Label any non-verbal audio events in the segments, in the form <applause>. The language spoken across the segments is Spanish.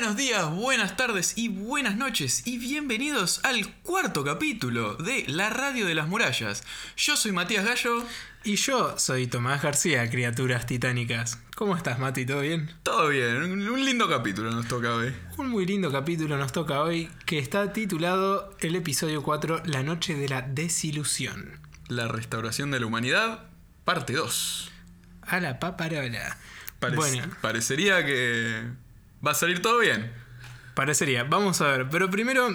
buenos días, buenas tardes y buenas noches y bienvenidos al cuarto capítulo de La Radio de las Murallas. Yo soy Matías Gallo. Y yo soy Tomás García, criaturas titánicas. ¿Cómo estás, Mati? ¿Todo bien? Todo bien, un lindo capítulo nos toca hoy. Un muy lindo capítulo nos toca hoy que está titulado el episodio 4, La noche de la desilusión. La restauración de la humanidad, parte 2. A la paparola. Parec- Bueno, Parecería que va a salir todo bien. parecería. Vamos a ver, pero primero,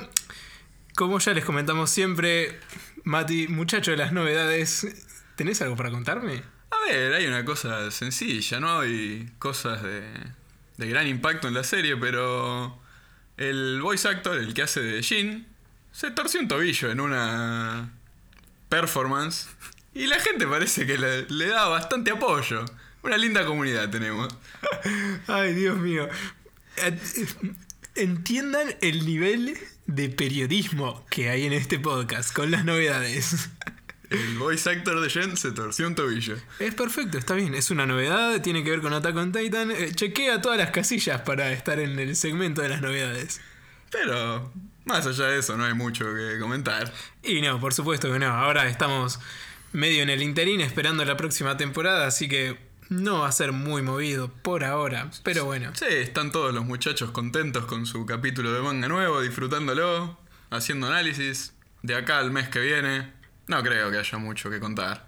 como ya les comentamos siempre, Mati, muchacho de las novedades, ¿tenés algo para contarme? A ver, hay una cosa sencilla, ¿no? Hay cosas de, de gran impacto en la serie, pero el voice actor, el que hace de Jin, se torció un tobillo en una performance y la gente parece que le, le da bastante apoyo. Una linda comunidad tenemos. <laughs> Ay, Dios mío. Entiendan el nivel de periodismo que hay en este podcast con las novedades. El voice actor de Jin se torció un tobillo. Es perfecto, está bien. Es una novedad, tiene que ver con Attack on Titan. Eh, chequea todas las casillas para estar en el segmento de las novedades. Pero más allá de eso no hay mucho que comentar. Y no, por supuesto que no. Ahora estamos medio en el interín esperando la próxima temporada, así que no va a ser muy movido por ahora. Pero bueno. Sí, están todos los muchachos contentos con su capítulo de manga nuevo, disfrutándolo, haciendo análisis. De acá al mes que viene, no creo que haya mucho que contar.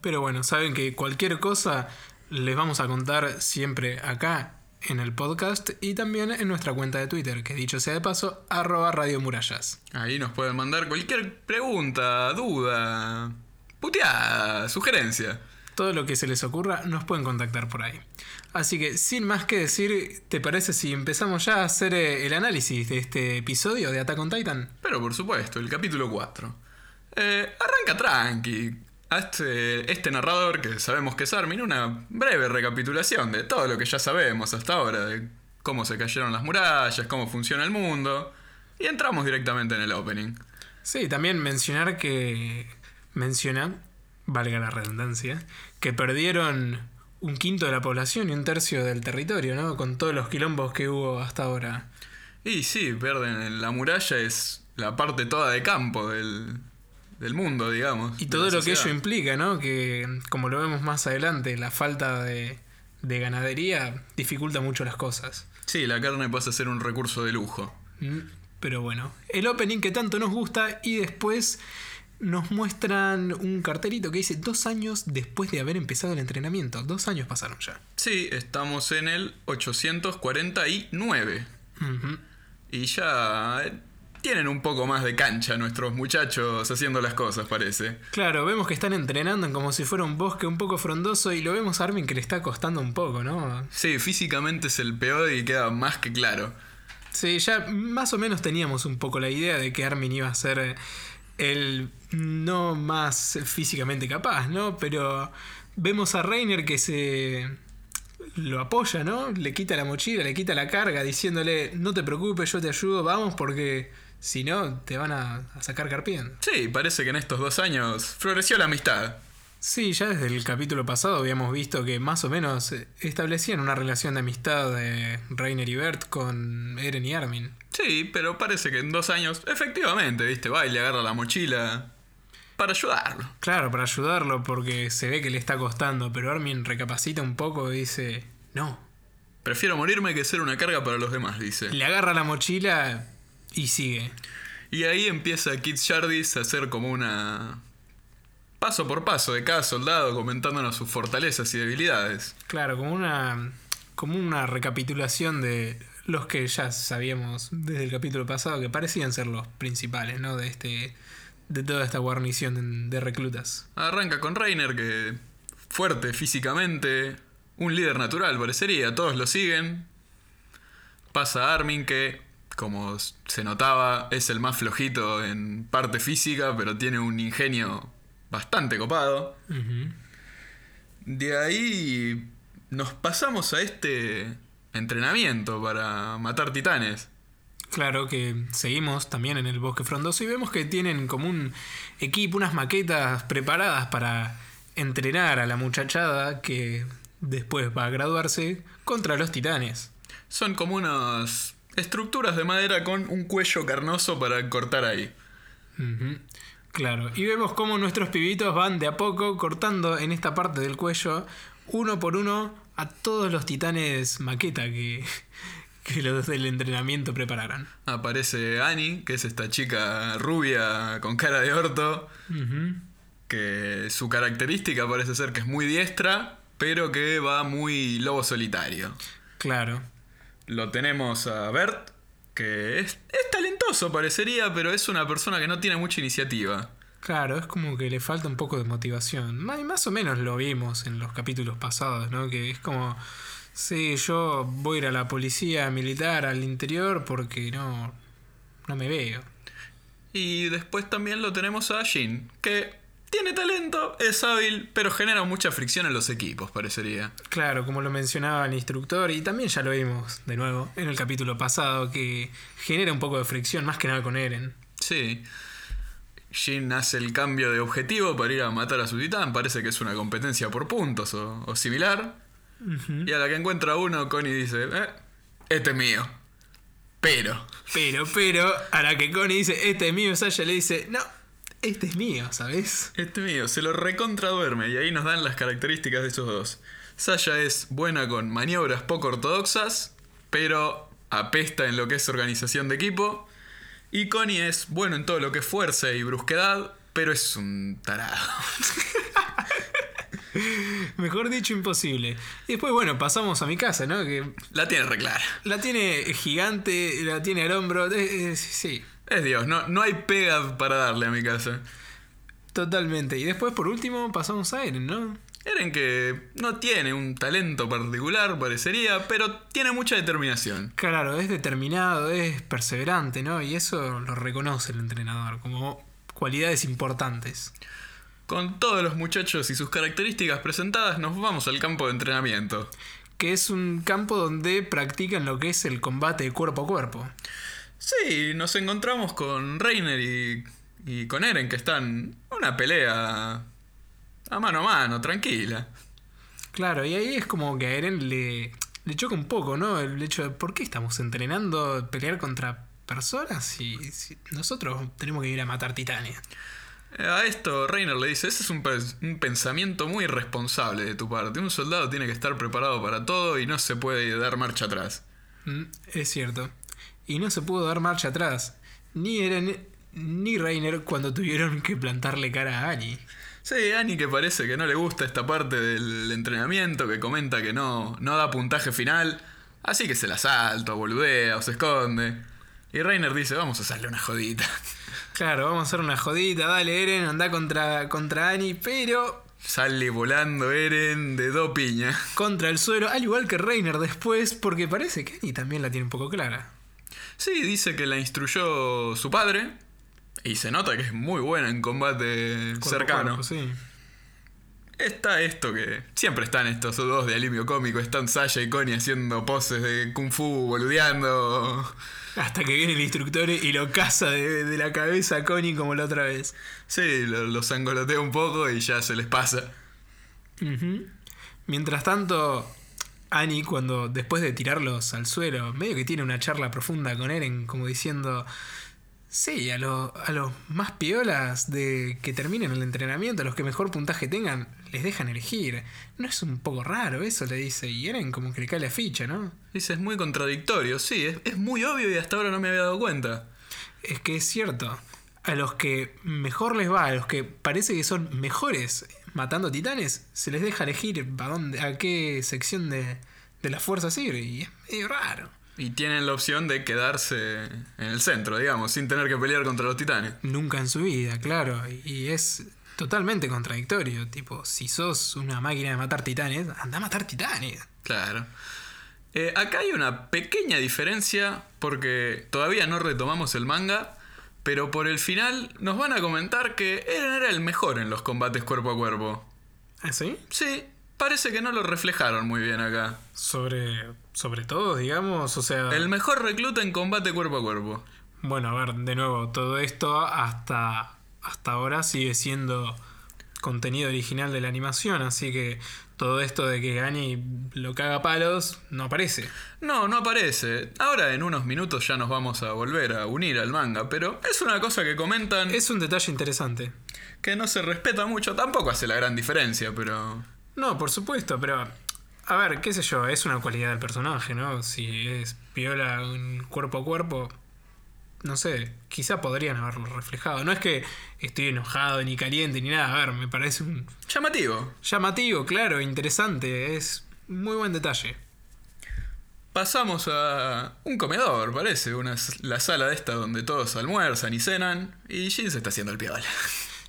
Pero bueno, saben que cualquier cosa les vamos a contar siempre acá en el podcast y también en nuestra cuenta de Twitter, que dicho sea de paso, arroba Radio Murallas. Ahí nos pueden mandar cualquier pregunta, duda, puteada, sugerencia. Todo lo que se les ocurra nos pueden contactar por ahí. Así que sin más que decir, ¿te parece si empezamos ya a hacer eh, el análisis de este episodio de Attack on Titan? Pero por supuesto, el capítulo 4. Eh, arranca tranqui. A este, este narrador, que sabemos que es Armin, una breve recapitulación de todo lo que ya sabemos hasta ahora, de cómo se cayeron las murallas, cómo funciona el mundo. Y entramos directamente en el opening. Sí, también mencionar que menciona, valga la redundancia, que perdieron un quinto de la población y un tercio del territorio, ¿no? Con todos los quilombos que hubo hasta ahora. Y sí, pierden. La muralla es la parte toda de campo del, del mundo, digamos. Y todo lo que ello implica, ¿no? Que, como lo vemos más adelante, la falta de, de ganadería dificulta mucho las cosas. Sí, la carne pasa a ser un recurso de lujo. Mm, Pero bueno, el opening que tanto nos gusta y después nos muestran un cartelito que dice dos años después de haber empezado el entrenamiento. Dos años pasaron ya. Sí, estamos en el 849. Ujú. Y ya eh, tienen un poco más de cancha nuestros muchachos haciendo las cosas, parece. Claro, vemos que están entrenando en como si fuera un bosque un poco frondoso y lo vemos a Armin que le está costando un poco, ¿no? Sí, físicamente es el peor y queda más que claro. Sí, ya más o menos teníamos un poco la idea de que Armin iba a ser el no más físicamente capaz, ¿no? Pero vemos a Reiner que se lo apoya, ¿no? Le quita la mochila, le quita la carga, diciéndole, no te preocupes, yo te ayudo, vamos, porque si no, te van a, a sacar carpien. Sí, parece que en estos dos años floreció la amistad. Sí, ya desde el capítulo pasado habíamos visto que más o menos establecían una relación de amistad de Reiner y Bert con Eren y Armin. Sí, pero parece que en dos años, efectivamente, viste, va y le agarra la mochila para ayudarlo. Claro, para ayudarlo porque se ve que le está costando, pero Armin recapacita un poco y dice, no. Prefiero morirme que ser una carga para los demás, dice. Le agarra la mochila y sigue. Y ahí empieza Kit Shardis a hacer como una... Paso por paso de cada soldado comentándonos sus fortalezas y debilidades. Claro, como una, como una recapitulación de los que ya sabíamos desde el capítulo pasado que parecían ser los principales, ¿no? De este, de toda esta guarnición de reclutas. Arranca con Reiner que fuerte físicamente, un líder natural parecería, todos lo siguen. Pasa a Armin que, como se notaba, es el más flojito en parte física, pero tiene un ingenio bastante copado. De ahí nos pasamos a este entrenamiento para matar titanes. Claro que seguimos también en el bosque frondoso y vemos que tienen como un equipo, unas maquetas preparadas para entrenar a la muchachada que después va a graduarse contra los titanes. Son como unas estructuras de madera con un cuello carnoso para cortar ahí. Claro, y vemos cómo nuestros pibitos van de a poco cortando en esta parte del cuello, uno por uno, a todos los titanes maqueta que, que los del entrenamiento prepararon. Aparece Annie, que es esta chica rubia con cara de orto, que su característica parece ser que es muy diestra, pero que va muy lobo solitario. Claro. Lo tenemos a Bert, que es, es talentoso parecería, pero es una persona que no tiene mucha iniciativa. Claro, es como que le falta un poco de motivación. Más, más o menos lo vimos en los capítulos pasados, ¿no? Que es como, sí, yo voy a ir a la policía militar al interior porque no, no me veo. Y después también lo tenemos a Jin, que tiene talento, es hábil, pero genera mucha fricción en los equipos, parecería. Claro, como lo mencionaba el instructor, y también ya lo vimos de nuevo en el capítulo pasado, que genera un poco de fricción, más que nada con Eren. Sí. Jin hace el cambio de objetivo para ir a matar a su titán, parece que es una competencia por puntos o, o similar. Y a la que encuentra uno, Connie dice, eh, este es mío. Pero, Pero, pero, a la que Connie dice, este es mío, Sasha le dice, no, este es mío, ¿sabes? este es mío, se lo recontraduerme y ahí nos dan las características de esos dos. Sasha es buena con maniobras poco ortodoxas, pero apesta en lo que es organización de equipo. Y Connie es bueno en todo lo que es fuerza y brusquedad, pero es un tarado. <laughs> <laughs> Mejor dicho, imposible. Y después, bueno, pasamos a mi casa, ¿no? Que La tiene reclara. la tiene gigante, la tiene al hombro, eh, eh, sí, Es Dios, no, no hay pega para darle a mi casa. totalmente. Y después, por último, pasamos a Eren, ¿no? Eren que no tiene un talento particular, parecería, pero tiene mucha determinación. Claro, es determinado, es perseverante, ¿no? Y eso lo reconoce el entrenador como cualidades importantes. Con todos los muchachos y sus características presentadas, nos vamos al campo de entrenamiento. Que es un campo donde practican lo que es el combate cuerpo a cuerpo. Sí, nos encontramos con Reiner y, y con Eren, que están una pelea a mano a mano, tranquila. Claro, y ahí es como que a Eren le, le choca un poco, ¿no? El hecho de por qué estamos entrenando pelear contra personas y si nosotros tenemos que ir a matar titanes. A esto Reiner le dice, ese es un, un pensamiento muy irresponsable de tu parte. Un soldado tiene que estar preparado para todo y no se puede dar marcha atrás. Mm, es cierto. Y no se pudo dar marcha atrás. Ni Eren ni Reiner cuando tuvieron que plantarle cara a Annie. Sí, Annie que parece que no le gusta esta parte del entrenamiento, que comenta que no, no da puntaje final, así que se la salta, o boludea o se esconde. Y Reiner dice, vamos a hacerle una jodita. Claro, vamos a hacer una jodita, dale Eren, anda contra, contra Annie, pero Sale volando Eren de do piña. contra el suelo, al igual que Reiner después, porque parece que Annie también la tiene un poco clara. Sí, dice que la instruyó su padre. Y se nota que es muy buena en combate Cuerpo cercano. cuerpo, sí. Está esto que siempre están estos dos de alivio cómico. Están Sasha y Connie haciendo poses de kung fu, boludeando. Hasta que viene el instructor y lo caza de, de la cabeza a Connie como la otra vez. Sí, lo- los angolotea un poco y ya se les pasa. Mientras tanto, Annie, cuando después de tirarlos al suelo, medio que tiene una charla profunda con Eren, como diciendo: Sí, a, lo- a los más piolas de que terminen el entrenamiento, a los que mejor puntaje tengan, les dejan elegir. ¿No es un poco raro eso? Le dice. Y Eren, como que le cae la ficha, ¿no? Dice, es muy contradictorio. Sí, es, es muy obvio y hasta ahora no me había dado cuenta. Es que es cierto. A los que mejor les va, a los que parece que son mejores matando titanes, se les deja elegir a, dónde, a qué sección de, de la fuerza ir. Y es medio raro. Y tienen la opción de quedarse en el centro, digamos, sin tener que pelear contra los titanes. Nunca en su vida, claro. Y es totalmente contradictorio. Tipo, si sos una máquina de matar titanes, anda a matar titanes. Claro. Eh, acá hay una pequeña diferencia porque todavía no retomamos el manga, pero por el final nos van a comentar que Eren era el mejor en los combates cuerpo a cuerpo. ¿Así? Sí, parece que no lo reflejaron muy bien acá. Sobre, sobre todo, digamos, o sea... El mejor recluta en combate cuerpo a cuerpo. Bueno, a ver, de nuevo, todo esto hasta, hasta ahora sigue siendo contenido original de la animación, así que todo esto de que Annie lo caga a palos no aparece. No, no aparece. Ahora en unos minutos ya nos vamos a volver a unir al manga, pero es una cosa que comentan Es un detalle interesante. que no se respeta mucho. Tampoco hace la gran diferencia, pero... No, por supuesto, pero. A ver, qué sé yo, es una cualidad del personaje, ¿no? Si es piola cuerpo a cuerpo. No sé, quizá podrían haberlo reflejado. No es que estoy enojado, ni caliente, ni nada. A ver, me parece un Llamativo. llamativo, claro, interesante. Es muy buen detalle. Pasamos a un comedor, parece, una, la sala esta donde todos almuerzan y cenan, y Jin se está haciendo el piola.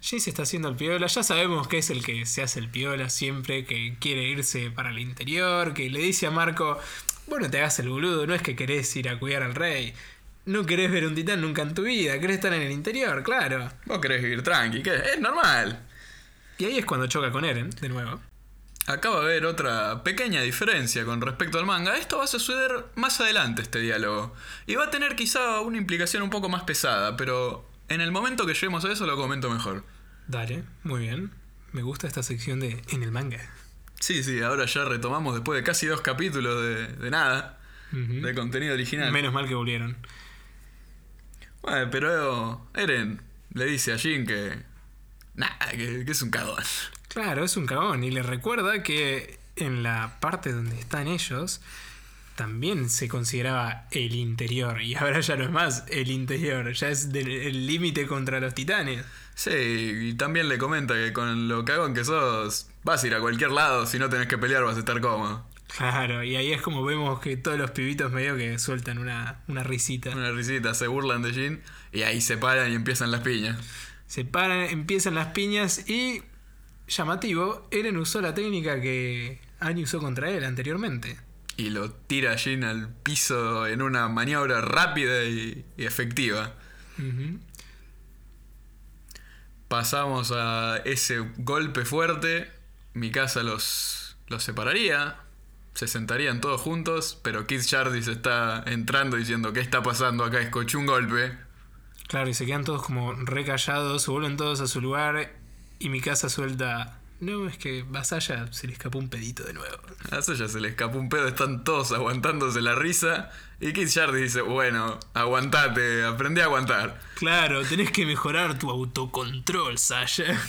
Jin se está haciendo el piola. Ya sabemos que es el que se hace el piola siempre, que quiere irse para el interior, que le dice a Marco, bueno, te hagas el boludo, no es que querés ir a cuidar al rey. No querés ver un titán nunca en tu vida, querés estar en el interior, claro. Vos querés vivir tranqui, ¿qué? Es normal. Y ahí es cuando choca con Eren, de nuevo. Acá va a haber otra pequeña diferencia con respecto al manga. Esto va a suceder más adelante, este diálogo. Y va a tener quizá una implicación un poco más pesada, pero en el momento que lleguemos a eso lo comento mejor. Dale, muy bien. Me gusta esta sección de En el manga. Sí, sí, ahora ya retomamos después de casi dos capítulos de, de nada, de contenido original. Menos mal que volvieron. Bueno, pero Eren le dice a Jin que... Nada, que, que es un cagón. Claro, es un cagón. Y le recuerda que en la parte donde están ellos también se consideraba el interior. Y ahora ya no es más el interior, ya es del- el límite contra los titanes. Sí, y también le comenta que con lo cagón que sos, vas a ir a cualquier lado, si no tenés que pelear vas a estar cómodo. Claro, y ahí es como vemos que todos los pibitos medio que sueltan una, una risita. Una risita, se burlan de Jin y ahí se paran y empiezan las piñas. Se paran, empiezan las piñas y, llamativo, Eren usó la técnica que Annie usó contra él anteriormente. Y lo tira a Jin al piso en una maniobra rápida y, y efectiva. Pasamos a ese golpe fuerte. Mi casa los, los separaría. Se sentarían todos juntos. Pero Kid Jardis está entrando diciendo: ¿Qué está pasando acá? Escuché un golpe. Claro, y se quedan todos como recallados, se vuelven todos a su lugar y mi casa suelta. No, es que Vasalla se le escapó un pedito de nuevo. A se le escapó un pedo. Están todos aguantándose la risa. Y Kid Jardis dice: Bueno, aguantate, aprendí a aguantar. Claro, tenés que mejorar tu autocontrol, Sasha.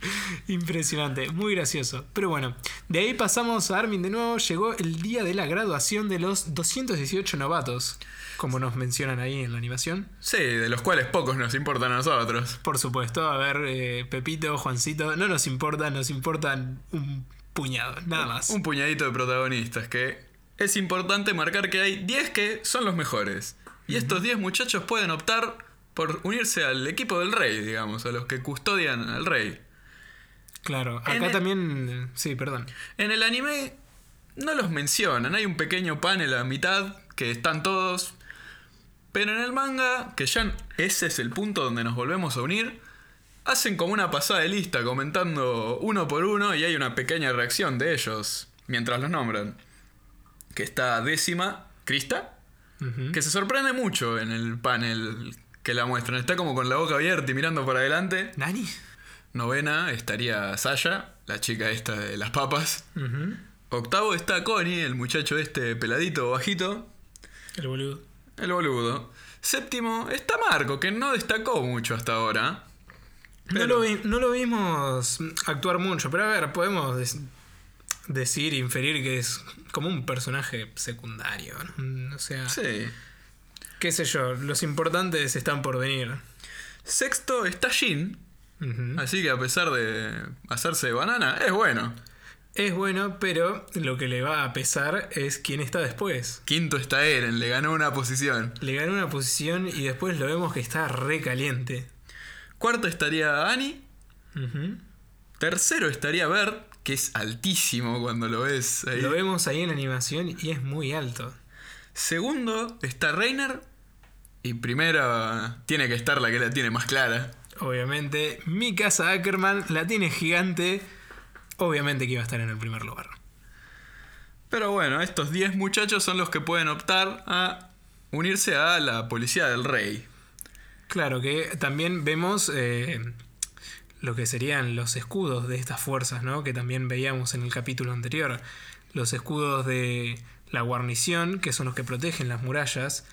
<laughs> Impresionante, muy gracioso. Pero bueno, de ahí pasamos a Armin de nuevo. Llegó el día de la graduación de los 218 novatos, como nos mencionan ahí en la animación. Sí, de los cuales pocos nos importan a nosotros. Por supuesto, a ver, eh, Pepito, Juancito, no nos importa, nos importan un puñado, nada más. Un puñadito de protagonistas que es importante marcar que hay 10 que son los mejores. Y estos 10 muchachos pueden optar por unirse al equipo del rey, digamos, a los que custodian al rey. Claro, acá En el- también. Sí, perdón. En el anime no los mencionan, hay un pequeño panel a mitad que están todos. Pero en el manga, que ya ese es el punto donde nos volvemos a unir, hacen como una pasada de lista comentando uno por uno y hay una pequeña reacción de ellos mientras los nombran. Que está décima, Krista, que se sorprende mucho en el panel que la muestran. Está como con la boca abierta y mirando para adelante. ¿Nani? Novena estaría Saya, la chica esta de las papas. Octavo está Connie, el muchacho este peladito bajito, El boludo. el boludo. Séptimo está Marco, que no destacó mucho hasta ahora. No, lo vi- no lo vimos actuar mucho, pero a ver, podemos decir, inferir que es como un personaje secundario. ¿no? O sea, Sí. qué sé yo, los importantes están por venir. Sexto está Jin, Así que a pesar de hacerse de banana, es bueno. Es bueno, pero lo que le va a pesar es quién está después. Quinto está Eren, le ganó una posición. Le ganó una posición y después lo vemos que está re caliente. Cuarto estaría Annie. Tercero estaría Bert, que es altísimo cuando lo ves ahí. Lo vemos ahí en la animación y es muy alto. Segundo está Reiner. Y primero tiene que estar la que la tiene más clara. Obviamente, mi casa Ackerman la tiene gigante. Obviamente que iba a estar en el primer lugar. Pero bueno, estos 10 muchachos son los que pueden optar a unirse a la policía del rey. Claro que también vemos eh, lo que serían los escudos de estas fuerzas, ¿no? Que también veíamos en el capítulo anterior. Los escudos de la guarnición, que son los que protegen las murallas,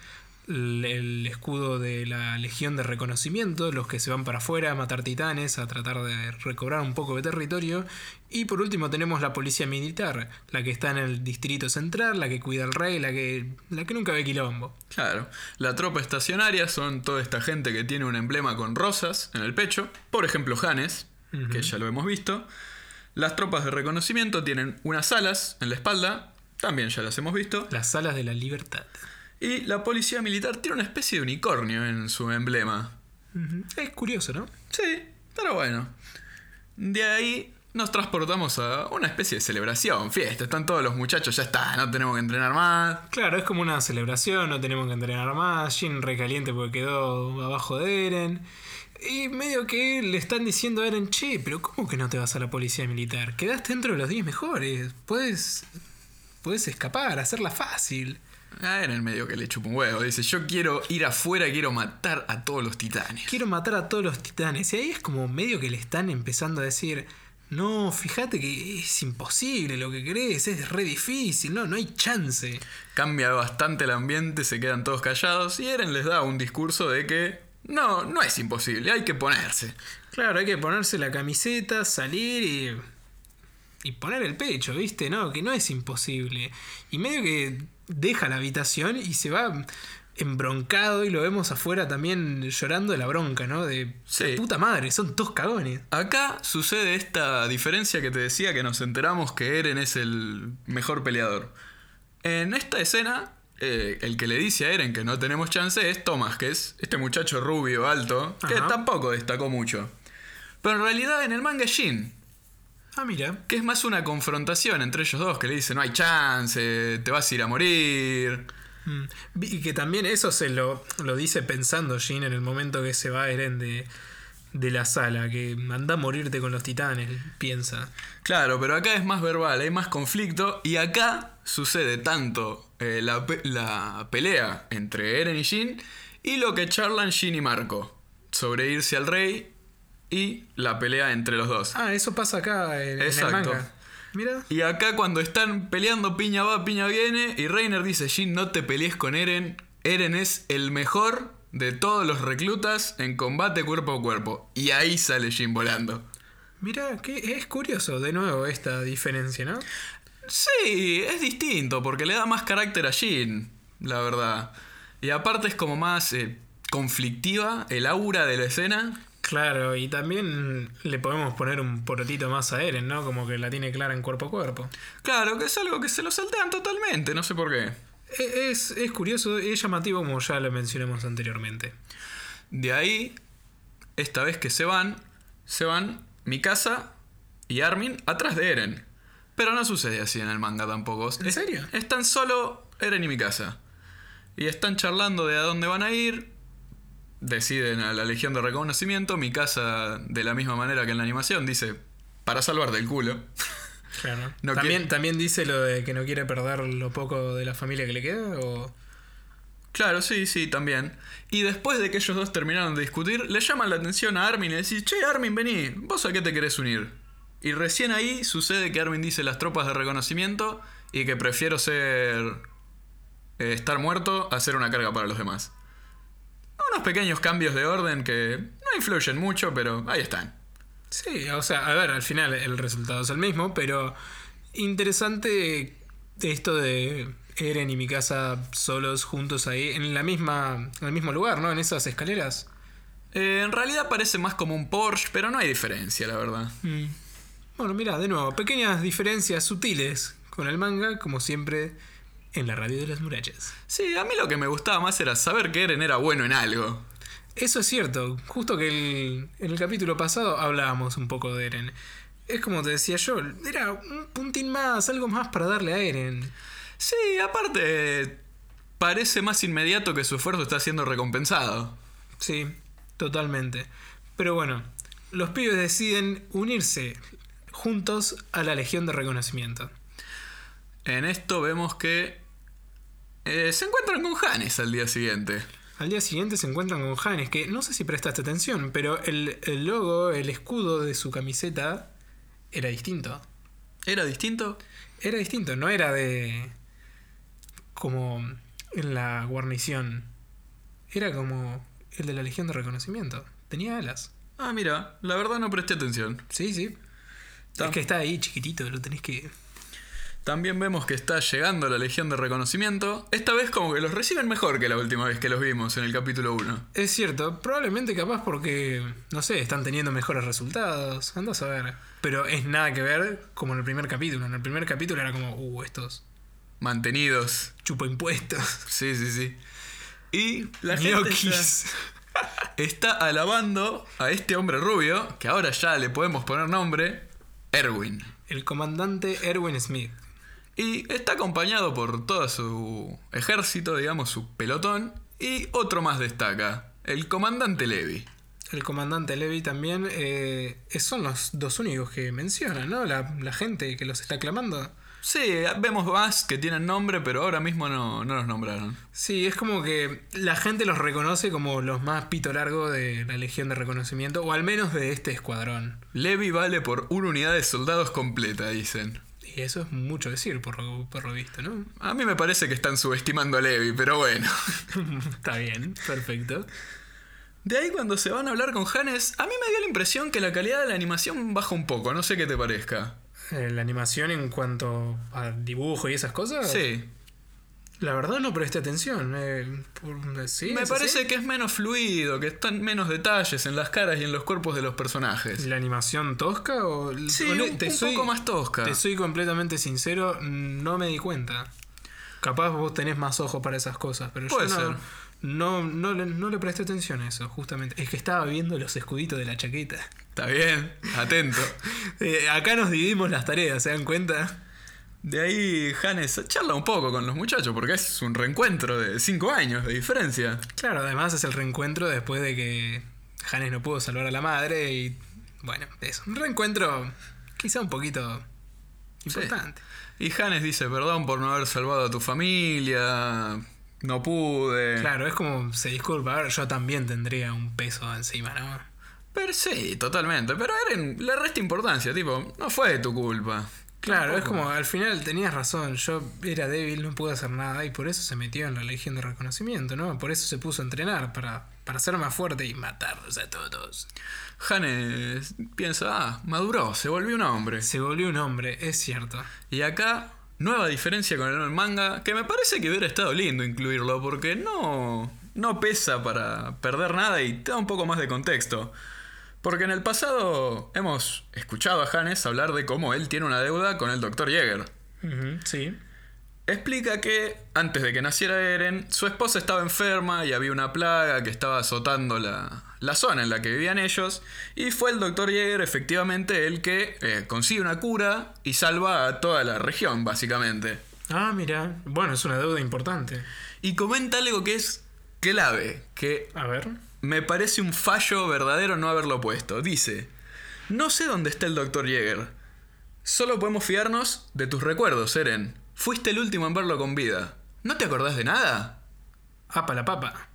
el escudo de la Legión de Reconocimiento, los que se van para afuera a matar titanes, a tratar de recobrar un poco de territorio. Y por último tenemos la Policía Militar, la que está en el Distrito Central, la que cuida al rey, la que, la que nunca ve quilombo. Claro, la tropa estacionaria son toda esta gente que tiene un emblema con rosas en el pecho, por ejemplo Janes, que ya lo hemos visto. Las tropas de reconocimiento tienen unas alas en la espalda, también ya las hemos visto. Las alas de la libertad. Y la policía militar tiene una especie de unicornio en su emblema. Es curioso, ¿no? Sí, pero bueno. De ahí nos transportamos a una especie de celebración, fiesta. Están todos los muchachos, ya está, no tenemos que entrenar más. Claro, es como una celebración, no tenemos que entrenar más. Jin recaliente porque quedó abajo de Eren. Y medio que le están diciendo a Eren, che, pero ¿cómo que no te vas a la policía militar? Quedaste dentro de los 10 mejores. Puedes, puedes escapar, hacerla fácil. Ah, en el medio que le chupa un huevo. Dice, yo quiero ir afuera, quiero matar a todos los titanes. Quiero matar a todos los titanes. Y ahí es como medio que le están empezando a decir, no, fíjate que es imposible lo que crees, es re difícil, no, no hay chance. Cambia bastante el ambiente, se quedan todos callados y Eren les da un discurso de que no, no es imposible, hay que ponerse. Claro, hay que ponerse la camiseta, salir y... Y poner el pecho, ¿viste? No, que no es imposible. Y medio que deja la habitación y se va embroncado y lo vemos afuera también llorando de la bronca, ¿no? De puta madre, son dos cagones. Acá sucede esta diferencia que te decía que nos enteramos que Eren es el mejor peleador. En esta escena, eh, el que le dice a Eren que no tenemos chance es Thomas, que es este muchacho rubio, alto, que tampoco destacó mucho. Pero en realidad en el manga es Jin, Ah, mira. Que es más una confrontación entre ellos dos, que le dicen, no hay chance, te vas a ir a morir. Mm. Y que también eso se lo, lo dice pensando Jin en el momento que se va Eren de, de la sala, que anda a morirte con los titanes, piensa. Claro, pero acá es más verbal, hay más conflicto y acá sucede tanto eh, la, la, pelea entre Eren y Jin y lo que charlan Jin y Marco sobre irse al rey y la pelea entre los dos. Ah, eso pasa acá en, el manga. Mira. Y acá cuando están peleando, piña va, piña viene, y Reiner dice, Jin, no te pelees con Eren. Eren es el mejor de todos los reclutas en combate cuerpo a cuerpo. Y ahí sale Jin volando. Mira, que es curioso de nuevo esta diferencia, ¿no? Sí, es distinto, porque le da más carácter a Jin, la verdad. Y aparte es como más eh, conflictiva el aura de la escena. Claro, y también le podemos poner un porotito más a Eren, ¿no? Como que la tiene clara en cuerpo a cuerpo. Claro, que es algo que se lo saltean totalmente, no sé por qué. E, es, es curioso, es llamativo como ya lo mencionamos anteriormente. De ahí, esta vez que se van, se van Mikasa y Armin atrás de Eren. Pero no sucede así en el manga tampoco. ¿En serio? Están solo Eren y Mikasa. Y están charlando de a dónde van a ir, deciden a la Legión de Reconocimiento. Mi casa, de la misma manera que en la animación, dice: para salvar del culo. <laughs> Claro. ¿También, ¿También dice lo de que no quiere perder lo poco de la familia que le queda? O... Claro, sí, sí, también. Y después de que ellos dos terminaron de discutir, le llaman la atención a Armin y le dicen: Che, Armin, vení, ¿vos a qué te querés unir? Y recién ahí sucede que Armin dice las tropas de reconocimiento y que prefiero ser. Eh, estar muerto a ser una carga para los demás pequeños cambios de orden que no influyen mucho, pero ahí están. Sí, o sea, a ver, al final el resultado es el mismo, pero interesante esto de Eren y mi casa solos juntos ahí, en la misma, en el mismo lugar, ¿no? En esas escaleras. Eh, en realidad parece más como un Porsche, pero no hay diferencia, la verdad. Mm. Bueno, mira, de nuevo, pequeñas diferencias sutiles con el manga, como siempre en la radio de las murallas. Sí, a mí lo que me gustaba más era saber que Eren era bueno en algo. Eso es cierto, justo que en el capítulo pasado hablábamos un poco de Eren. Es como te decía yo, era un puntín más, algo más para darle a Eren. Sí, aparte, parece más inmediato que su esfuerzo está siendo recompensado. Sí, totalmente. Pero bueno, los pibes deciden unirse juntos a la Legión de Reconocimiento. En esto vemos que eh, se encuentran con Hannes al día siguiente. Al día siguiente se encuentran con Hannes, que no sé si prestaste atención, pero el, el logo, el escudo de su camiseta era distinto. ¿Era distinto? Era distinto, no era de. como en la guarnición. Era como el de la Legión de Reconocimiento. Tenía alas. Ah, mira, la verdad no presté atención. Sí, sí. Es que está ahí chiquitito, lo tenés que. También vemos que está llegando la Legión de Reconocimiento. Esta vez como que los reciben mejor que la última vez que los vimos en el capítulo 1. Es cierto, probablemente capaz porque, no sé, están teniendo mejores resultados. Andás a ver. Pero es nada que ver como en el primer capítulo. En el primer capítulo era como, uh, estos Mantenidos. chupo impuestos. <laughs> Sí, sí, sí. Y la gente está, alabando a este hombre rubio, que ahora ya le podemos poner nombre, Erwin. El comandante Erwin Smith. Y está acompañado por todo su ejército, digamos, su pelotón. Y otro más destaca, el comandante Levi. El comandante Levi también eh, son los dos únicos que mencionan, ¿no? La, la gente que los está clamando. Sí, vemos más que tienen nombre, pero ahora mismo no, no los nombraron. Sí, es como que la gente los reconoce como los más pito largo de la Legión de Reconocimiento, o al menos de este escuadrón. Levi vale por una unidad de soldados completa, dicen. Y eso es mucho decir, por lo, por lo visto, ¿no? A mí me parece que están subestimando a Levi, pero bueno. <laughs> Está bien, perfecto. De ahí cuando se van a hablar con Hannes, a mí me dio la impresión que la calidad de la animación baja un poco, no sé qué te parezca. Eh, La animación en cuanto al dibujo y esas cosas. Sí, La verdad no presté atención. eh, por- ¿sí? me ¿Es parece que es menos fluido, que están menos detalles en las caras y en los cuerpos de los personajes. ¿La animación tosca o.? Sí, un, un poco más tosca. Te soy completamente sincero, no me di cuenta. Capaz vos tenés más ojos para esas cosas, pero Puede yo no, ser. no, no, le, no le presté atención a eso, justamente. Es que estaba viendo los escuditos de la chaqueta. Está bien, atento. <laughs> Eh, acá nos dividimos las tareas, ¿se dan cuenta? De ahí Hannes charla un poco con los muchachos, porque es un reencuentro de 5 años de diferencia. Claro, además es el reencuentro después de que Hannes no pudo salvar a la madre y. Bueno, es un reencuentro quizá un poquito importante. Y Hannes dice, perdón por no haber salvado a tu familia, no pude. Claro, es como se disculpa, a ver, yo también tendría un peso encima, ¿no? Pero sí, totalmente. Pero a Eren le resta importancia, tipo, no fue tu culpa. Claro, es como al final tenías razón, yo era débil, no pude hacer nada y por eso se metió en la Legión de Reconocimiento, ¿no? Por eso se puso a entrenar, para, para ser más fuerte y matarlos a todos. Hannes piensa, ah, maduró, se volvió un hombre. Se volvió un hombre, es cierto. Y acá, nueva diferencia con el manga, que me parece que hubiera estado lindo incluirlo, porque no, no pesa para perder nada y te da un poco más de contexto. Porque en el pasado hemos escuchado a Hannes hablar de cómo él tiene una deuda con el Dr. Jäger. Sí. Explica que antes de que naciera Eren, su esposa estaba enferma y había una plaga que estaba azotando la, la zona en la que vivían ellos. Y fue el Dr. Jäger efectivamente el que eh, consigue una cura y salva a toda la región, básicamente. Ah, mira, bueno, es una deuda importante. Y comenta algo que es clave, que A ver. Me parece un fallo verdadero no haberlo puesto. Dice, no sé dónde está el Dr. Jäger. Solo podemos fiarnos de tus recuerdos, Eren. Fuiste el último en verlo con vida. ¿No te acordás de nada? Apa la papa.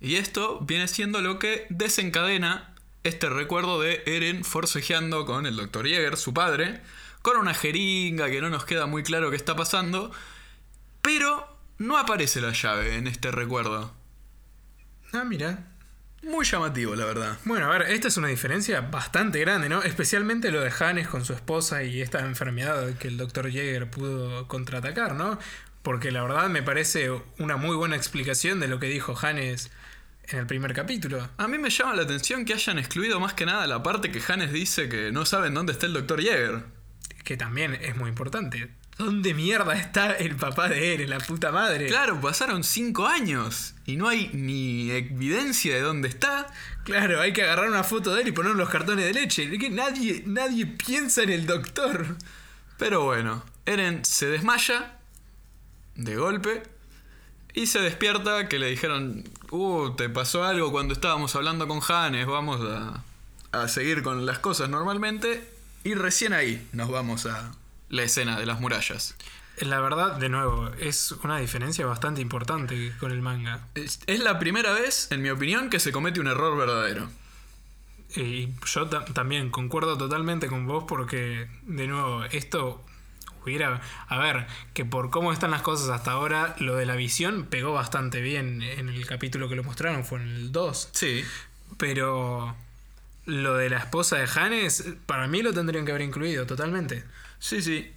Y esto viene siendo lo que desencadena este recuerdo de Eren forcejeando con el Dr. Jäger, su padre, con una jeringa que no nos queda muy claro qué está pasando, pero no aparece la llave en este recuerdo. Ah, mira. Muy llamativo, la verdad. Bueno, a ver, esta es una diferencia bastante grande, ¿no? Especialmente lo de Hannes con su esposa y esta enfermedad que el Dr. Jäger pudo contraatacar, ¿no? Porque la verdad me parece una muy buena explicación de lo que dijo Hannes en el primer capítulo. A mí me llama la atención que hayan excluido más que nada la parte que Hannes dice que no saben dónde está el Dr. Jäger. Que también es muy importante. ¿Dónde mierda está el papá de Eren, la puta madre? Claro, pasaron cinco años y no hay ni evidencia de dónde está. Claro, hay que agarrar una foto de él y poner los cartones de leche. Que nadie, nadie piensa en el doctor. Pero bueno, Eren se desmaya de golpe y se despierta que le dijeron, uh, te pasó algo cuando estábamos hablando con Hannes, vamos a, a seguir con las cosas normalmente. Y recién ahí nos vamos a la escena de las murallas. La verdad, de nuevo, es una diferencia bastante importante con el manga. Es, es la primera vez, en mi opinión, que se comete un error verdadero. Y yo ta- también concuerdo totalmente con vos porque, de nuevo, esto hubiera... A ver, que por cómo están las cosas hasta ahora, lo de la visión pegó bastante bien en el capítulo que lo mostraron, fue en el 2. Sí. Pero lo de la esposa de Hannes, para mí lo tendrían que haber incluido totalmente. Sí, sí.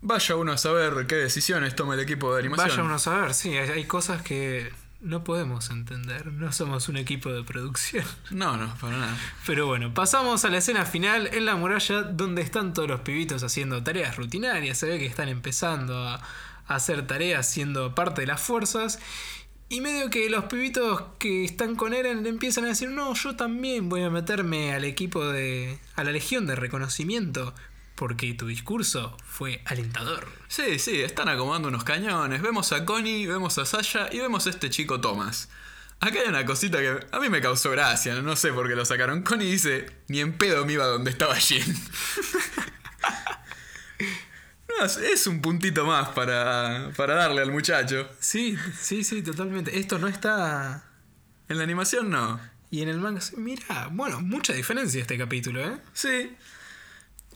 Vaya uno a saber qué decisiones toma el equipo de animación. Vaya uno a saber, sí, hay, hay cosas que no podemos entender. No somos un equipo de producción. <laughs> No, no, para nada. Pero bueno, pasamos a la escena final en la muralla donde están todos los pibitos haciendo tareas rutinarias. Se ve que están empezando a, a hacer tareas siendo parte de las fuerzas. Y medio que los pibitos que están con Eren le empiezan a decir, no, yo también voy a meterme al equipo de... a la legión de reconocimiento. Porque tu discurso fue alentador. Sí, sí, están acomodando unos cañones. Vemos a Connie, vemos a Sasha y vemos a este chico Thomas. Acá hay una cosita que a mí me causó gracia, no sé por qué lo sacaron. Connie dice, ni en pedo me iba donde estaba. <laughs> No, es- es un puntito más para, para darle al muchacho. Sí, sí, sí, totalmente. Esto no está... En la animación no. Y en el manga... Mira, bueno, mucha diferencia este capítulo, ¿eh? Sí.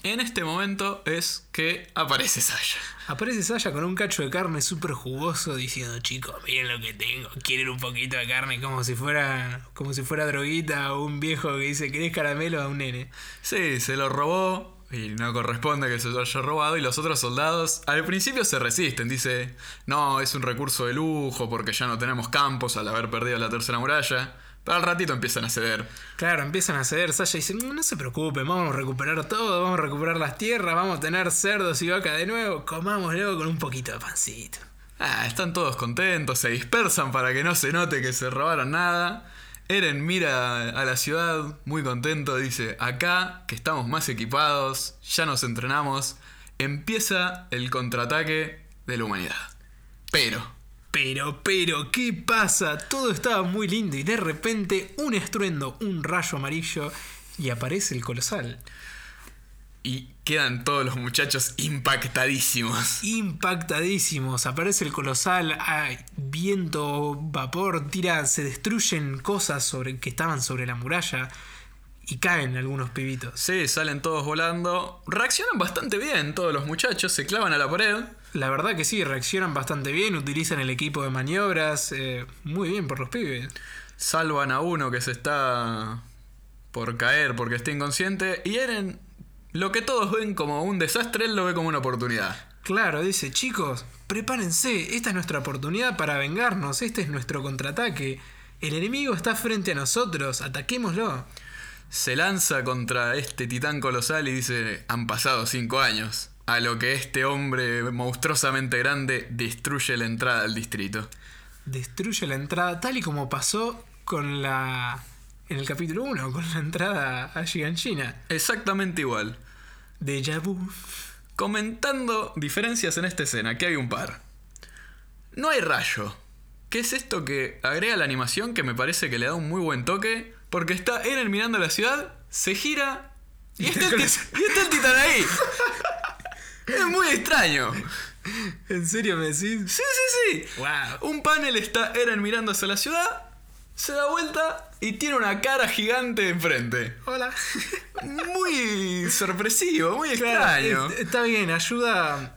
En este momento es que aparece Sasha. Aparece Saya con un cacho de carne súper jugoso diciendo, chicos, miren lo que tengo, quieren un poquito de carne como si fuera como si fuera droguita o un viejo que dice, ¿querés caramelo a un nene? Sí, se lo robó y no corresponde que se lo haya robado. Y los otros soldados al principio se resisten, dice, no, es un recurso de lujo porque ya no tenemos campos al haber perdido la tercera muralla, pero al ratito empiezan a ceder. Claro, empiezan a ceder, Saya dice, no, no se preocupen, vamos a recuperar todo, vamos a recuperar las tierras, vamos a tener cerdos y vaca de nuevo, comámoslo con un poquito de pancito. Ah, están todos contentos, se dispersan para que no se note que se robaron nada. Eren mira a la ciudad muy contento, dice, acá que estamos más equipados, ya nos entrenamos, empieza el contraataque de la humanidad. Pero, Pero, pero, ¿qué pasa? Todo estaba muy lindo y de repente un estruendo, un rayo amarillo y aparece el colosal. y quedan todos los muchachos impactadísimos. impactadísimos. Aparece el colosal, hay viento, vapor, tira, se destruyen cosas sobre, que estaban sobre la muralla y caen algunos pibitos. Sí, salen todos volando, reaccionan bastante bien todos los muchachos, se clavan a la pared. La verdad que sí, reaccionan bastante bien, utilizan el equipo de maniobras, eh, muy bien por los pibes. salvan a uno que se está por caer porque está inconsciente y Eren lo que todos ven como un desastre, él lo ve como una oportunidad. Claro, dice, chicos, prepárense, esta es nuestra oportunidad para vengarnos, este es nuestro contraataque. El enemigo está frente a nosotros, ataquémoslo. Se lanza contra este titán colosal y dice, han pasado cinco años. A lo que este hombre monstruosamente grande destruye la entrada al distrito. destruye la entrada, tal y como pasó con la. en el capítulo 1, con la entrada a Giganchina. Exactamente igual. Deja vu. Comentando diferencias en esta escena, que hay un par. No hay rayo. ¿Qué es esto que agrega la animación que me parece que le da un muy buen toque? Porque está Eren mirando la ciudad, se gira y, está, el, y está el titán ahí. Es muy extraño. ¿En serio me decís? Sí, sí, sí. Wow. Un panel está Eren mirando hacia la ciudad, se da vuelta y tiene una cara gigante enfrente. Hola. Muy sorpresivo, muy Claro, extraño. es- está bien, ayuda.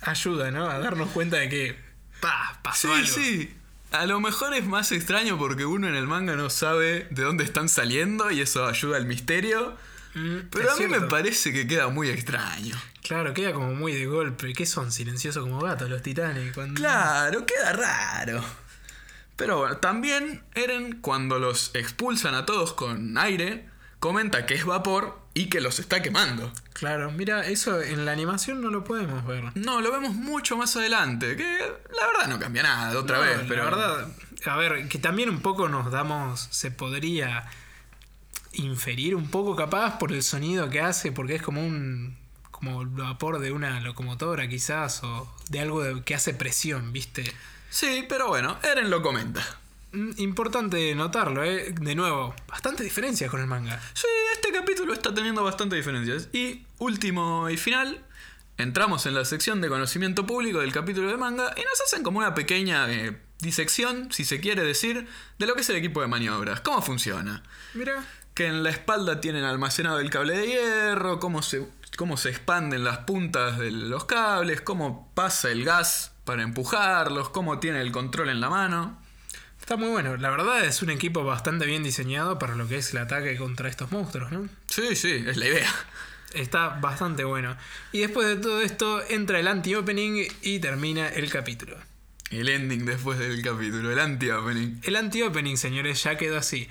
Ayuda, ¿no? A darnos cuenta de que. ¡Pah! Pasó Sí, algo. sí. A lo mejor es más extraño porque uno en el manga no sabe de dónde están saliendo y eso ayuda al misterio. Mm, Pero a mí me parece que queda muy extraño. Claro, queda como muy de golpe. ¿Qué son? Silenciosos como gatos los titanes. Cuando... Claro, queda raro. Pero bueno, también Eren, cuando los expulsan a todos con aire, comenta que es vapor y que los está quemando. Claro, mira, eso en la animación no lo podemos ver. No, lo vemos mucho más adelante, que la verdad no cambia nada otra No, vez, pero La verdad, a ver, que también un poco nos damos, se podría inferir un poco capaz por el sonido que hace, porque es como un como el vapor de una locomotora quizás o de algo de- que hace presión, ¿viste? Sí, pero bueno, Eren lo comenta. Mm, Importante notarlo, ¿eh? De nuevo, bastante diferencias con el manga. Sí, este capítulo está teniendo bastante diferencias. Y último y final, entramos en la sección de conocimiento público del capítulo de manga y nos hacen como una pequeña eh, disección, si se quiere decir, de lo que es el equipo de maniobras. ¿Cómo funciona? Mira. Que en la espalda tienen almacenado el cable de hierro, cómo se, cómo se expanden las puntas de los cables, cómo pasa el gas para empujarlos, cómo tiene el control en la mano. Está muy bueno. La verdad es un equipo bastante bien diseñado para lo que es el ataque contra estos monstruos, ¿no? Sí, sí, es la idea. Está bastante bueno. Y después de todo esto entra el anti-opening y termina el capítulo. El ending después del capítulo, el anti-opening. El anti-opening, señores, ya quedó así.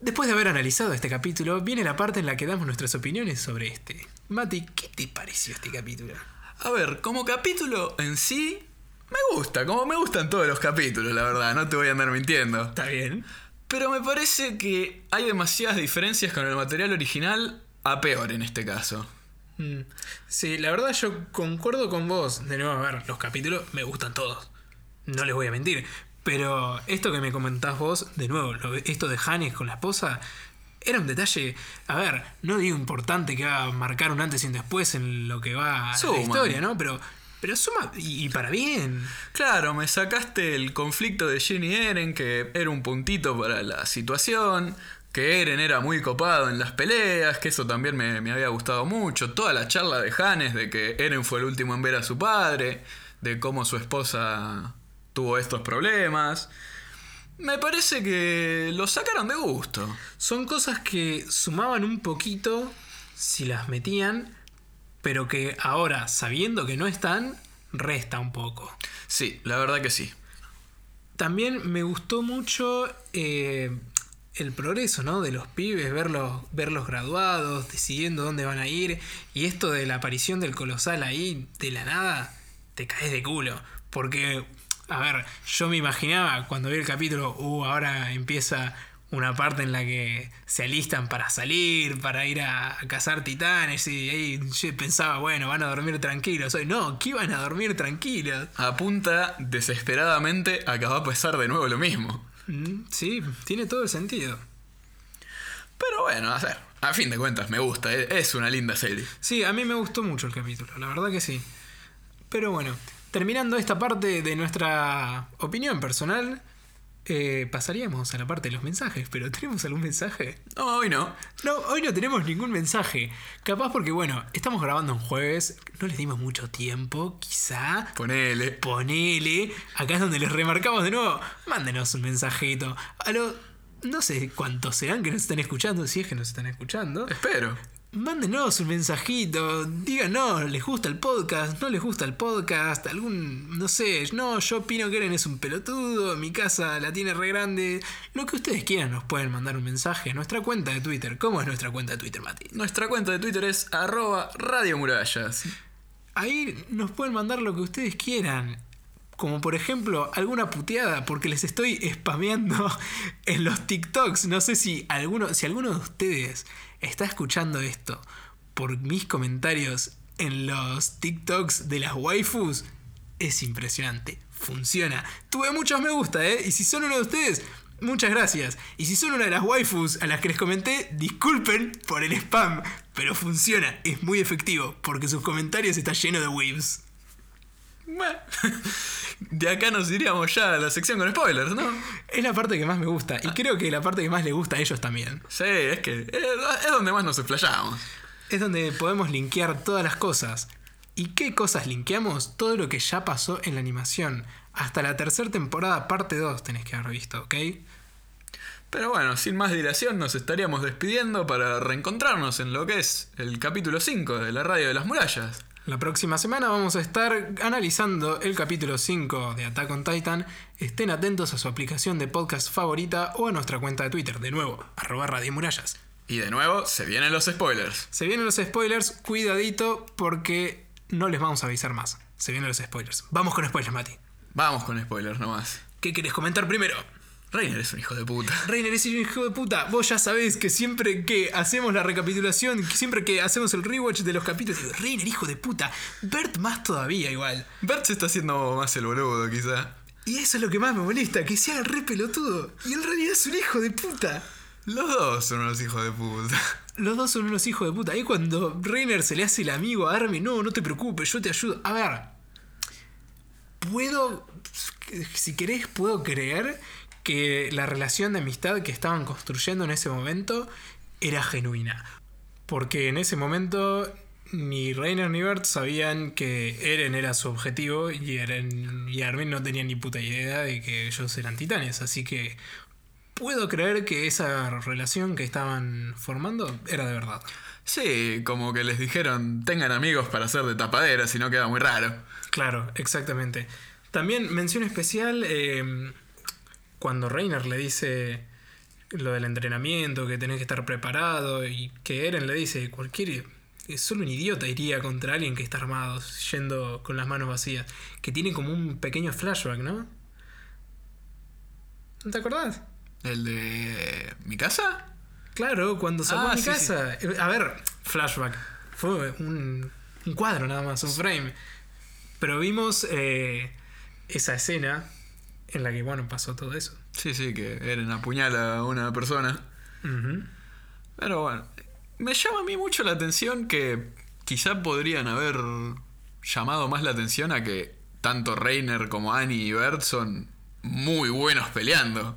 Después de haber analizado este capítulo, viene la parte en la que damos nuestras opiniones sobre este. Mati, ¿qué te pareció este capítulo? A ver, como capítulo en sí, me gusta, como me gustan todos los capítulos, la verdad, no te voy a andar mintiendo. ¿Está bien? Pero me parece que hay demasiadas diferencias con el material original a peor en este caso. Mm. Sí, la verdad yo concuerdo con vos. De nuevo, a ver, los capítulos me gustan todos. No les voy a mentir. Pero esto que me comentás vos, de nuevo, lo- esto de Hannes con la esposa, era un detalle, a ver, no digo importante que va a marcar un antes y un después en lo que va a Suma. la historia, ¿no? Pero, pero suma y, y para bien. Claro, me sacaste el conflicto de Jin y Eren, que era un puntito para la situación, que Eren era muy copado en las peleas, que eso también me, me había gustado mucho, toda la charla de Hannes de que Eren fue el último en ver a su padre, de cómo su esposa tuvo estos problemas. Me parece que lo sacaron de gusto. Son cosas que sumaban un poquito si las metían, pero que ahora, sabiendo que no están, resta un poco. Sí, la verdad que sí. También me gustó mucho eh, el progreso, ¿no? De los pibes, verlos, verlos graduados, decidiendo dónde van a ir. Y esto de la aparición del colosal ahí, de la nada, te caes de culo. Porque, a ver, yo me imaginaba cuando vi el capítulo, uh, ahora empieza una parte en la que se alistan para salir, para ir a, cazar titanes. Y ahí yo pensaba, bueno, van a dormir tranquilos. Hoy no, que iban a dormir tranquilos. Apunta desesperadamente a que va a pasar de nuevo lo mismo. Mm, Sí, tiene todo el sentido. Pero bueno, a ver, a fin de cuentas me gusta, es una linda serie. Sí, a mí me gustó mucho el capítulo, la verdad que sí. Pero bueno, terminando esta parte de nuestra opinión personal, eh, pasaríamos a la parte de los mensajes. ¿Pero <laughs> tenemos algún mensaje? No, hoy no. No, hoy no tenemos ningún mensaje. Capaz porque, bueno, estamos grabando un jueves, no les dimos mucho tiempo, quizá. Ponele. Ponele, acá es donde les remarcamos de nuevo, mándenos un mensajito. A lo, no sé cuántos serán que nos están escuchando, si es que nos están escuchando. Espero. Mándenos un mensajito, díganos, ¿les gusta el podcast? ¿No les gusta el podcast? Algún, no sé, no, yo opino que Eren es un pelotudo, mi casa la tiene re grande. Lo que ustedes quieran nos pueden mandar un mensaje a nuestra cuenta de Twitter. ¿Cómo es nuestra cuenta de Twitter, Mati? Nuestra cuenta de Twitter es arroba Radio Murallas. Ahí nos pueden mandar lo que ustedes quieran. Como por ejemplo alguna puteada, porque les estoy spameando <laughs> en los TikToks. No sé si alguno, si alguno de ustedes está escuchando esto por mis comentarios en los TikToks de las waifus. Es impresionante. Funciona. Tuve muchos me gusta, ¿eh? Y si son uno de ustedes, muchas gracias. Y si son una de las waifus a las que les comenté, disculpen por el spam. Pero funciona, es muy efectivo, porque sus comentarios están llenos de waves. <laughs> De acá nos iríamos ya a la sección con spoilers, ¿no? Es la parte que más me gusta. Y creo que la parte que más les gusta a ellos también. Sí, es que es, es donde más nos explayamos. Es donde podemos linkear todas las cosas. ¿Y qué cosas linkeamos? Todo lo que ya pasó en la animación. Hasta la tercera temporada, parte 2, tenés que haber visto, ¿ok? Pero bueno, sin más dilación nos estaríamos despidiendo para reencontrarnos en lo que es el capítulo 5 de la Radio de las Murallas. La próxima semana vamos a estar analizando el capítulo 5 de Attack on Titan. Estén atentos a su aplicación de podcast favorita o a nuestra cuenta de Twitter, de nuevo, arroba Radio Murallas. Y de nuevo, se vienen los spoilers. Se vienen los spoilers, cuidadito porque no les vamos a avisar más. Se vienen los spoilers. Vamos con spoilers, Mati. Vamos con spoilers nomás. ¿Qué querés comentar primero? Reiner es un hijo de puta. <laughs> Reiner es un hijo de puta. Vos ya sabés que siempre que hacemos la recapitulación, siempre que hacemos el rewatch de los capítulos, digo, Reiner, hijo de puta. Bert más todavía igual. Bert se está haciendo más el boludo, quizá. Y eso es lo que más me molesta, que sea re pelotudo. Y en realidad es un hijo de puta. Los dos son unos hijos de puta. Los dos son unos hijos de puta. Ahí cuando Reiner se le hace el amigo a Armin, no, no te preocupes, yo te ayudo. A ver, puedo, si querés, puedo creer que la relación de amistad que estaban construyendo en ese momento era genuina. Porque en ese momento ni Reiner ni Bert sabían que Eren era su objetivo y, Eren y Armin no tenían ni puta idea de que ellos eran titanes. Así que puedo creer que esa relación que estaban formando era de verdad. Sí, como que les dijeron, tengan amigos para hacer de tapadera, si no queda muy raro. Claro, exactamente. También mención especial eh, cuando Reiner le dice lo del entrenamiento, que tenés que estar preparado y que Eren le dice, cualquier... Solo un idiota iría contra alguien que está armado, yendo con las manos vacías. Que tiene como un pequeño flashback, ¿no? ¿No te acordás? ¿El de mi casa? Claro, cuando salió Ah, a mi sí, casa. A ver, flashback. Fue un, un cuadro nada más, un frame. Pero vimos eh, esa escena en la que, bueno, pasó todo eso. Sí, sí, que Eren apuñala a una persona. Pero bueno, me llama a mí mucho la atención que quizá podrían haber llamado más la atención a que tanto Reiner como Annie y Bert son muy buenos peleando.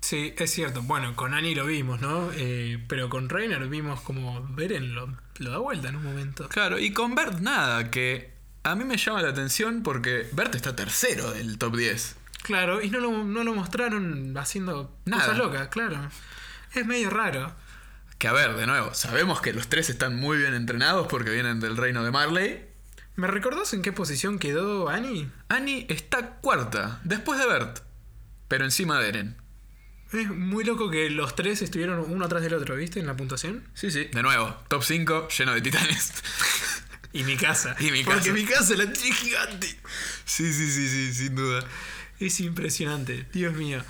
Sí, es cierto. Bueno, con Annie lo vimos, ¿no? Eh, pero con Reiner vimos como Beren lo, lo da vuelta en un momento. Claro, y con Bert nada, que a mí me llama la atención porque Bert está tercero del top 10. Claro, y no lo, no lo mostraron haciendo Nada. cosas locas, claro. Es medio raro. Que a ver, de nuevo, sabemos que los tres están muy bien entrenados porque vienen del reino de Marley. ¿Me recordás en qué posición quedó Annie? Annie está cuarta, después de Bert, pero encima de Eren. Es muy loco que los tres estuvieron uno atrás del otro, ¿viste? En la puntuación. Sí, sí. De nuevo, top 5 lleno de titanes. <laughs> Y mi casa. Y mi Porque casa. mi casa la tiene gigante. sí, sí, sí, sí, sin duda. Es impresionante, Dios mío.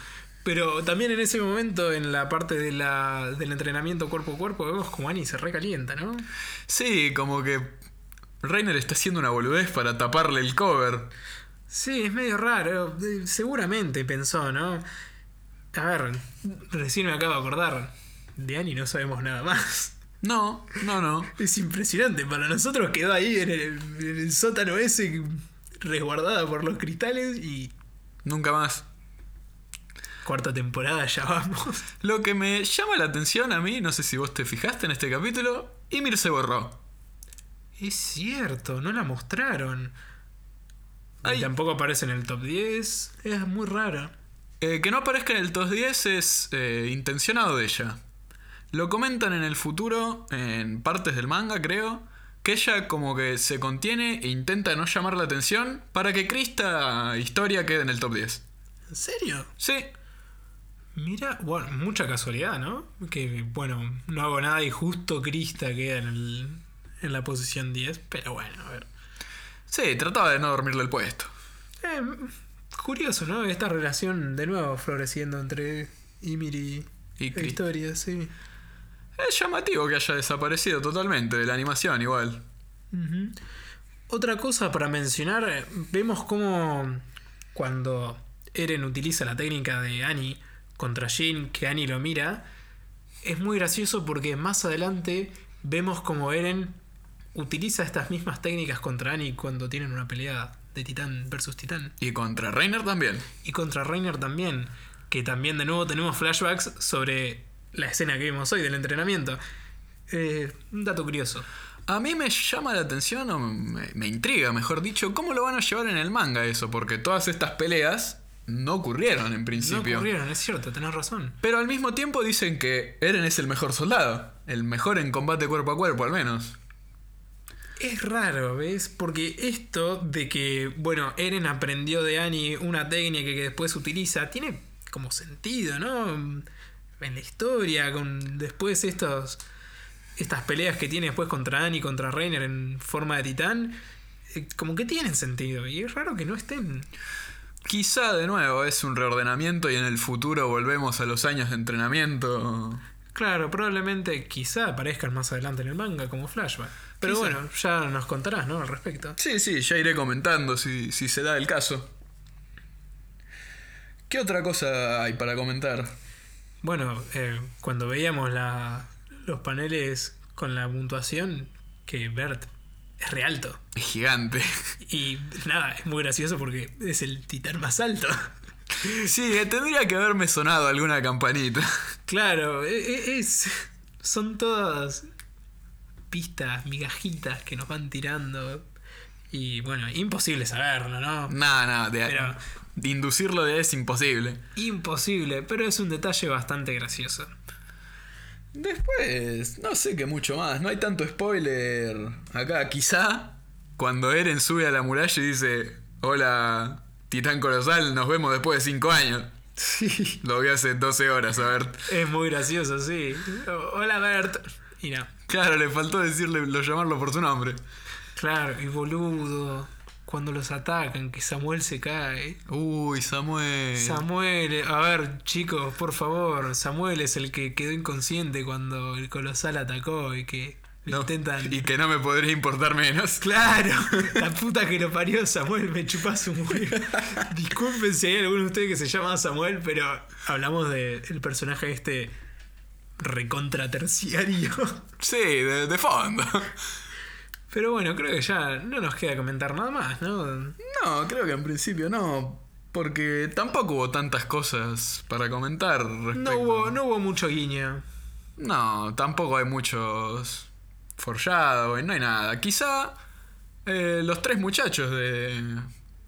Pero también en ese momento, en la parte de la, del entrenamiento cuerpo a cuerpo, vemos como Annie se recalienta, ¿no? Sí, como que Reiner está haciendo una boludez para taparle el cover. Sí, es medio raro. Eh, Seguramente pensó, ¿no? A ver, recién me acabo de acordar. De Annie no sabemos nada más. No, no, no. Es impresionante. Para nosotros quedó ahí en el, en el sótano ese, resguardada por los cristales y Nunca más. cuarta temporada ya vamos. Lo que me llama la atención a mí, no sé si vos te fijaste en este capítulo, Ymir se borró. Es cierto, no la mostraron. Y tampoco aparece en el top 10. Es muy raro. Eh, que no aparezca en el top 10 es eh, intencionado de ella. Lo comentan en el futuro, en partes del manga, creo, que ella como que se contiene e intenta no llamar la atención para que Krista historia quede en el top 10. ¿En serio? Sí, Mira, bueno, mucha casualidad, ¿no? Que, bueno, no hago nada y justo Krista queda en, el, en la posición 10. Pero bueno, a ver. sí, trataba de no dormirle el puesto. Eh, curioso, ¿no? Esta relación de nuevo floreciendo entre Ymir y, Y. Historia, sí. Es llamativo que haya desaparecido totalmente de la animación igual. Otra cosa para mencionar, vemos cómo cuando Eren utiliza la técnica de Annie contra Jin, que Annie lo mira, es muy gracioso porque más adelante vemos como Eren utiliza estas mismas técnicas contra Annie cuando tienen una pelea de titán versus titán. Y contra Reiner también. Y contra Reiner también, que también de nuevo tenemos flashbacks sobre la escena que vimos hoy del entrenamiento. Eh, un dato curioso. A mí me llama la atención, o me, me intriga, mejor dicho, cómo lo van a llevar en el manga eso, porque todas estas peleas no ocurrieron en No principio. ocurrieron, es cierto, tenés razón. Pero al mismo tiempo dicen que Eren es el mejor soldado, el mejor en combate cuerpo a cuerpo al menos. Es raro, ¿ves? Porque esto de que, bueno, Eren aprendió de Annie una técnica que después utiliza, tiene como sentido, ¿no? En la historia, con después estos, estas peleas que tiene después contra Annie, contra Reiner en forma de titán, eh, como que tienen sentido. Y es raro que no estén. Quizá de nuevo es un reordenamiento y en el futuro volvemos a los años de entrenamiento. Claro, probablemente quizá aparezcan más adelante en el manga como flashback. Pero Quizá. bueno, ya nos contarás, ¿no? Al respecto. Sí, sí, ya iré comentando si, si se da el caso. ¿Qué otra cosa hay para comentar? Bueno, eh, cuando veíamos la, los paneles con la puntuación, que Bert es re alto. Es gigante. Y nada, es muy gracioso porque es el titán más alto. Sí, eh, tendría que haberme sonado alguna campanita. Claro, e- e- es, son todas pistas, migajitas que nos van tirando. Y bueno, imposible saberlo, ¿no? Nada, nada, de, Pero- de inducirlo de es imposible. Imposible, pero es un detalle bastante gracioso. Después, no sé qué mucho más, no hay tanto spoiler acá. Quizá cuando Eren sube a la muralla y dice, hola, Titán Colosal, nos vemos después de 5 años. Sí. <laughs> Lo vi hace 12 horas, a ver. Es muy gracioso, sí. Hola, Bert. Y no. Claro, le faltó decirle, lo llamarlo por su nombre. Claro, y boludo. Cuando los atacan, que Samuel se cae. Uy, Samuel. Samuel, a ver, chicos, por favor. Samuel es el que quedó inconsciente cuando el colosal atacó y que lo No, intentan. Y que no me podría importar menos. <laughs> Claro, la puta que lo parió Samuel, me chupás un huevo. Disculpen si hay alguno de ustedes que se llama Samuel, pero hablamos del personaje este recontra terciario. Sí, de, de fondo. Pero bueno, creo que ya no nos queda comentar nada más, ¿no? No, creo que en principio no. Porque tampoco hubo tantas cosas para comentar respecto. No hubo, no hubo mucho guiño. No, tampoco hay muchos foreshadowing, no hay nada. Quizá eh, los tres muchachos de,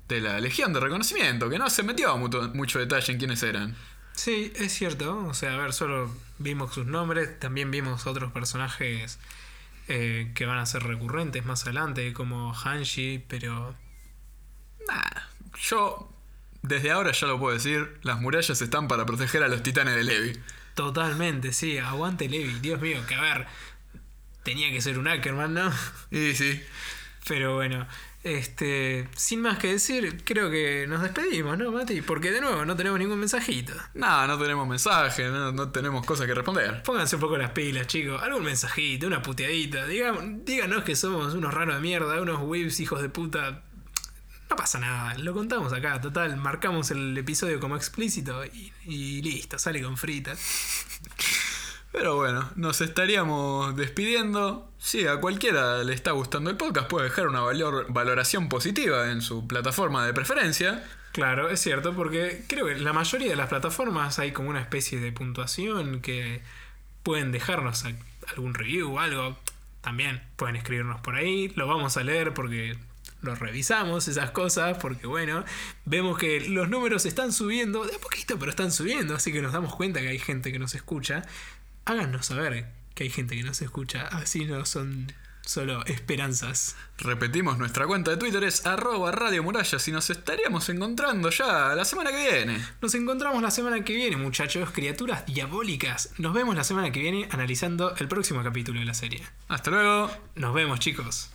de la Legión de Reconocimiento, que no se metió mucho, mucho detalle en quiénes eran. Sí, es cierto. O sea, a ver, solo vimos sus nombres, también vimos otros personajes eh, que van a ser recurrentes más adelante, como Hanshi, pero Nah, yo desde ahora ya lo puedo decir, las murallas están para proteger a los titanes de Levi. totalmente, sí, aguante Levi. Dios mío, que a ver, tenía que ser un Ackerman, ¿no? Y sí, Pero bueno, este, sin más que decir, creo que nos despedimos, ¿no, Mati? Porque de nuevo no tenemos ningún mensajito. nada, no tenemos mensaje, no, no tenemos cosas que responder. Pónganse un poco las pilas, chicos. Algún mensajito, una puteadita. Digamos, díganos que somos unos raros de mierda, unos weebs hijos de puta. No pasa nada, lo contamos acá. Total, marcamos el episodio como explícito y, y listo, sale con fritas. Pero bueno, nos estaríamos despidiendo. Si a cualquiera le está gustando el podcast, puede dejar una valor- valoración positiva en su plataforma de preferencia. Claro, es cierto, porque creo que la mayoría de las plataformas hay como una especie de puntuación que pueden dejarnos algún review o algo. También pueden escribirnos por ahí, lo vamos a leer porque lo revisamos, esas cosas, porque bueno, vemos que los números están subiendo, de a poquito, pero están subiendo, así que nos damos cuenta que hay gente que nos escucha. Háganos saber que hay gente que nos escucha, así no son solo esperanzas. Repetimos, nuestra cuenta de Twitter es arroba Radio Murallas y nos estaríamos encontrando ya la semana que viene. Nos encontramos la semana que viene, muchachos, criaturas diabólicas. Nos vemos la semana que viene analizando el próximo capítulo de la serie. Hasta luego. Nos vemos, chicos.